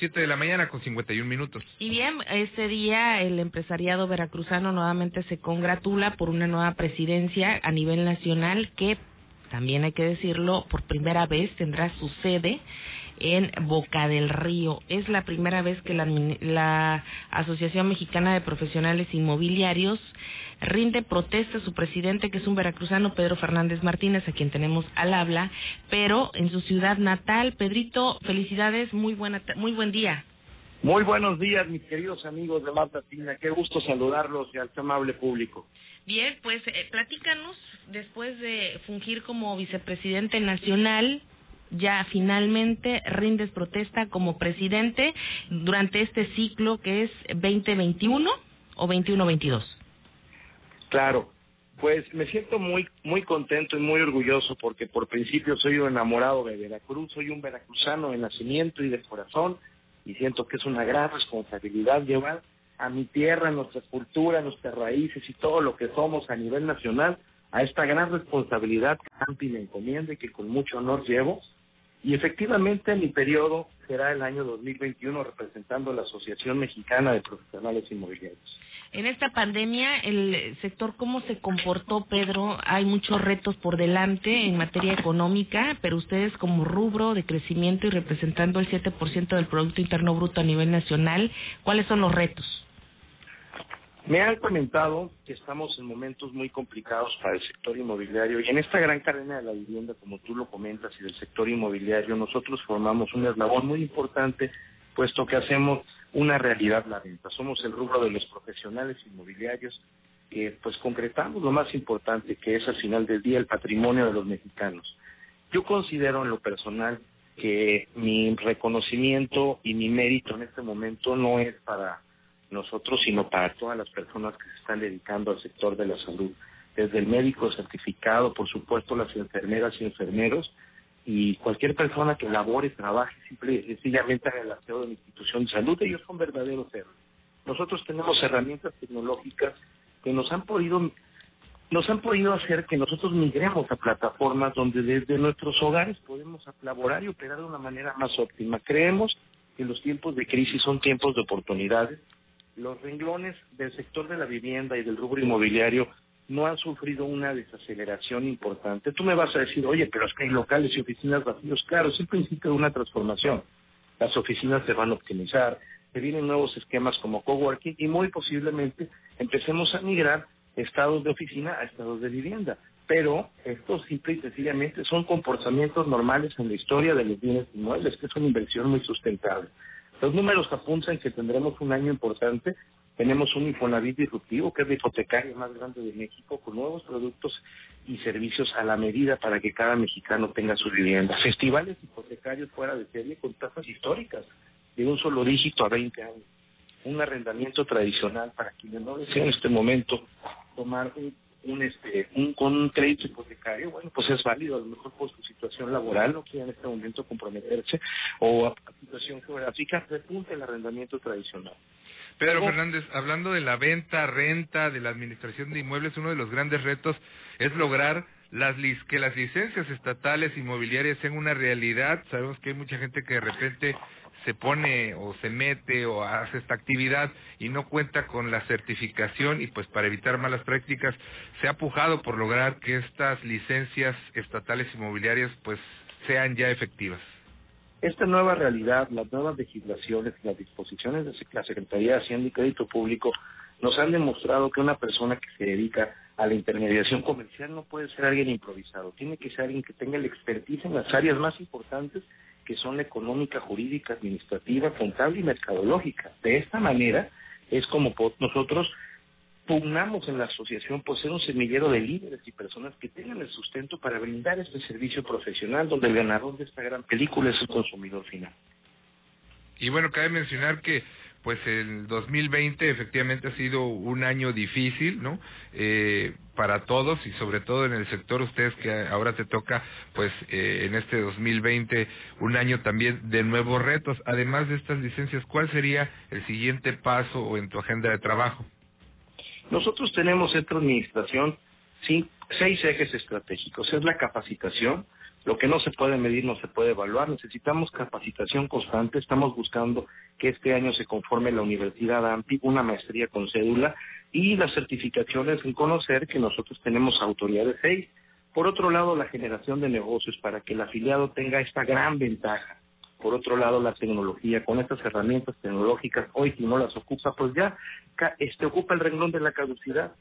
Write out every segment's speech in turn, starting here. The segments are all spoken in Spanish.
7 de la mañana con 51 minutos. Y bien, este día el empresariado veracruzano nuevamente se congratula por una nueva presidencia a nivel nacional que, también hay que decirlo, por primera vez tendrá su sede en Boca del Río. Es la primera vez que la, la Asociación Mexicana de Profesionales Inmobiliarios rinde protesta a su presidente, que es un veracruzano, Pedro Fernández Martínez, a quien tenemos al habla, pero en su ciudad natal. Pedrito, felicidades, muy, buena, muy buen día. Muy buenos días, mis queridos amigos de Marta Tina. Qué gusto saludarlos y al amable público. Bien, pues eh, platícanos, después de fungir como vicepresidente nacional, ya finalmente rindes protesta como presidente durante este ciclo que es 2021 o 21-22. Claro, pues me siento muy muy contento y muy orgulloso porque por principio soy un enamorado de Veracruz, soy un veracruzano de nacimiento y de corazón y siento que es una gran responsabilidad llevar a mi tierra, nuestra cultura, nuestras raíces y todo lo que somos a nivel nacional a esta gran responsabilidad que Campi me encomienda y que con mucho honor llevo. Y efectivamente mi periodo será el año 2021 representando la Asociación Mexicana de Profesionales Inmobiliarios. En esta pandemia, el sector, ¿cómo se comportó, Pedro? Hay muchos retos por delante en materia económica, pero ustedes como rubro de crecimiento y representando el 7% del Producto Interno Bruto a nivel nacional, ¿cuáles son los retos? Me han comentado que estamos en momentos muy complicados para el sector inmobiliario y en esta gran cadena de la vivienda, como tú lo comentas, y del sector inmobiliario, nosotros formamos un eslabón muy importante, puesto que hacemos una realidad la venta. Somos el rubro de los profesionales inmobiliarios que pues concretamos lo más importante que es al final del día el patrimonio de los mexicanos. Yo considero en lo personal que mi reconocimiento y mi mérito en este momento no es para nosotros, sino para todas las personas que se están dedicando al sector de la salud, desde el médico certificado, por supuesto las enfermeras y enfermeros, y cualquier persona que labore, trabaje, simple y sencillamente haga el aseo de la institución de salud, ellos son verdaderos héroes. Nosotros tenemos herramientas tecnológicas que nos han podido nos han podido hacer que nosotros migremos a plataformas donde desde nuestros hogares podemos laborar y operar de una manera más óptima. Creemos que los tiempos de crisis son tiempos de oportunidades. Los renglones del sector de la vivienda y del rubro inmobiliario no han sufrido una desaceleración importante. Tú me vas a decir, oye, pero es que hay locales y oficinas vacíos. Claro, es el principio de una transformación. Las oficinas se van a optimizar, se vienen nuevos esquemas como coworking y muy posiblemente empecemos a migrar estados de oficina a estados de vivienda. Pero esto simple y sencillamente son comportamientos normales en la historia de los bienes inmuebles, que es una inversión muy sustentable. Los números apuntan que tendremos un año importante tenemos un Infonavit disruptivo, que es la hipotecaria más grande de México, con nuevos productos y servicios a la medida para que cada mexicano tenga su vivienda. Festivales hipotecarios fuera de serie con tasas históricas de un solo dígito a 20 años. Un arrendamiento tradicional para quienes no desean en este momento tomar un, un este un con un crédito hipotecario, bueno, pues es válido, a lo mejor por su situación laboral no quiere en este momento comprometerse o a, situación geográfica, repunta el arrendamiento tradicional. Pedro Fernández, hablando de la venta, renta, de la administración de inmuebles, uno de los grandes retos es lograr las que las licencias estatales inmobiliarias sean una realidad. Sabemos que hay mucha gente que de repente se pone o se mete o hace esta actividad y no cuenta con la certificación y pues para evitar malas prácticas se ha pujado por lograr que estas licencias estatales inmobiliarias pues sean ya efectivas. Esta nueva realidad, las nuevas legislaciones, las disposiciones de la Secretaría de Hacienda y Crédito Público nos han demostrado que una persona que se dedica a la intermediación comercial no puede ser alguien improvisado, tiene que ser alguien que tenga la expertise en las áreas más importantes que son la económica, jurídica, administrativa, contable y mercadológica. De esta manera es como nosotros pugnamos en la asociación por ser un semillero de líderes y personas que tengan el sustento para brindar este servicio profesional donde el ganador de esta gran película es el consumidor final. Y bueno, cabe mencionar que pues el 2020 efectivamente ha sido un año difícil, ¿no? Eh, para todos y sobre todo en el sector ustedes que ahora te toca pues eh, en este 2020 un año también de nuevos retos. Además de estas licencias, ¿cuál sería el siguiente paso en tu agenda de trabajo? Nosotros tenemos esta administración seis ejes estratégicos. Es la capacitación, Lo que no se puede medir no se puede evaluar. Necesitamos capacitación constante. Estamos buscando que este año se conforme la Universidad AMPI, una maestría con cédula y las certificaciones en conocer que nosotros tenemos autoridad de seis. Por otro lado, la generación de negocios para que el afiliado tenga esta gran ventaja. Por otro lado, la tecnología, con estas herramientas tecnológicas, hoy si no las ocupa, pues ya este, ocupa el renglón de la caducidad.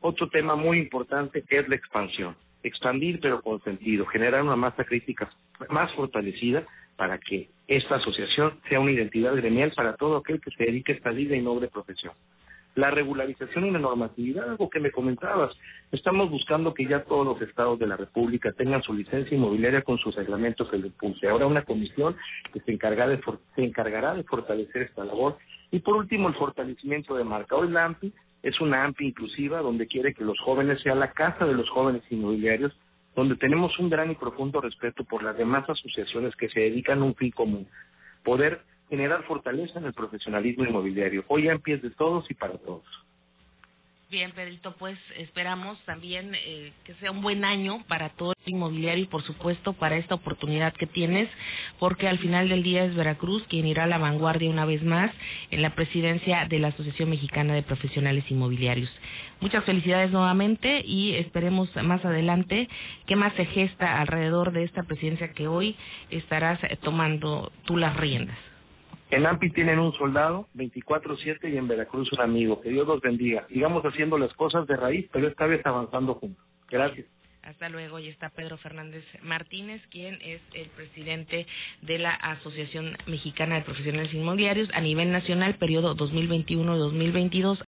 Otro tema muy importante es la expansión expandir pero con sentido, generar una masa crítica más fortalecida para que esta asociación sea una identidad gremial para todo aquel que se dedique a esta vida y noble profesión. La regularización y la normatividad, algo que me comentabas, estamos buscando que ya todos los estados de la República tengan su licencia inmobiliaria con sus reglamentos que lo impulse. Ahora una comisión que se, encargará de, se encargará de fortalecer esta labor. Y por último, el fortalecimiento de marca. Hoy la AMPI es una AMPI inclusiva donde quiere que los jóvenes sea la casa de los jóvenes inmobiliarios, donde tenemos un gran y profundo respeto por las demás asociaciones que se dedican a un fin común, poder generar fortaleza en el profesionalismo inmobiliario. Hoy AMPI es de todos y para todos. Bien, Pedrito, pues esperamos también eh, que sea un buen año para todo el inmobiliario y, por supuesto, para esta oportunidad que tienes, porque al final del día es Veracruz quien irá a la vanguardia una vez más en la presidencia de la Asociación Mexicana de Profesionales Inmobiliarios. Muchas felicidades nuevamente y esperemos más adelante qué más se gesta alrededor de esta presidencia que hoy estarás tomando tú las riendas. En AMPI tienen un soldado 24-7 y en Veracruz un amigo. Que Dios los bendiga. Sigamos haciendo las cosas de raíz, pero esta vez avanzando juntos. Gracias. Hasta luego. Y está Pedro Fernández Martínez, quien es el presidente de la Asociación Mexicana de Profesionales Inmobiliarios a nivel nacional, periodo 2021-2022.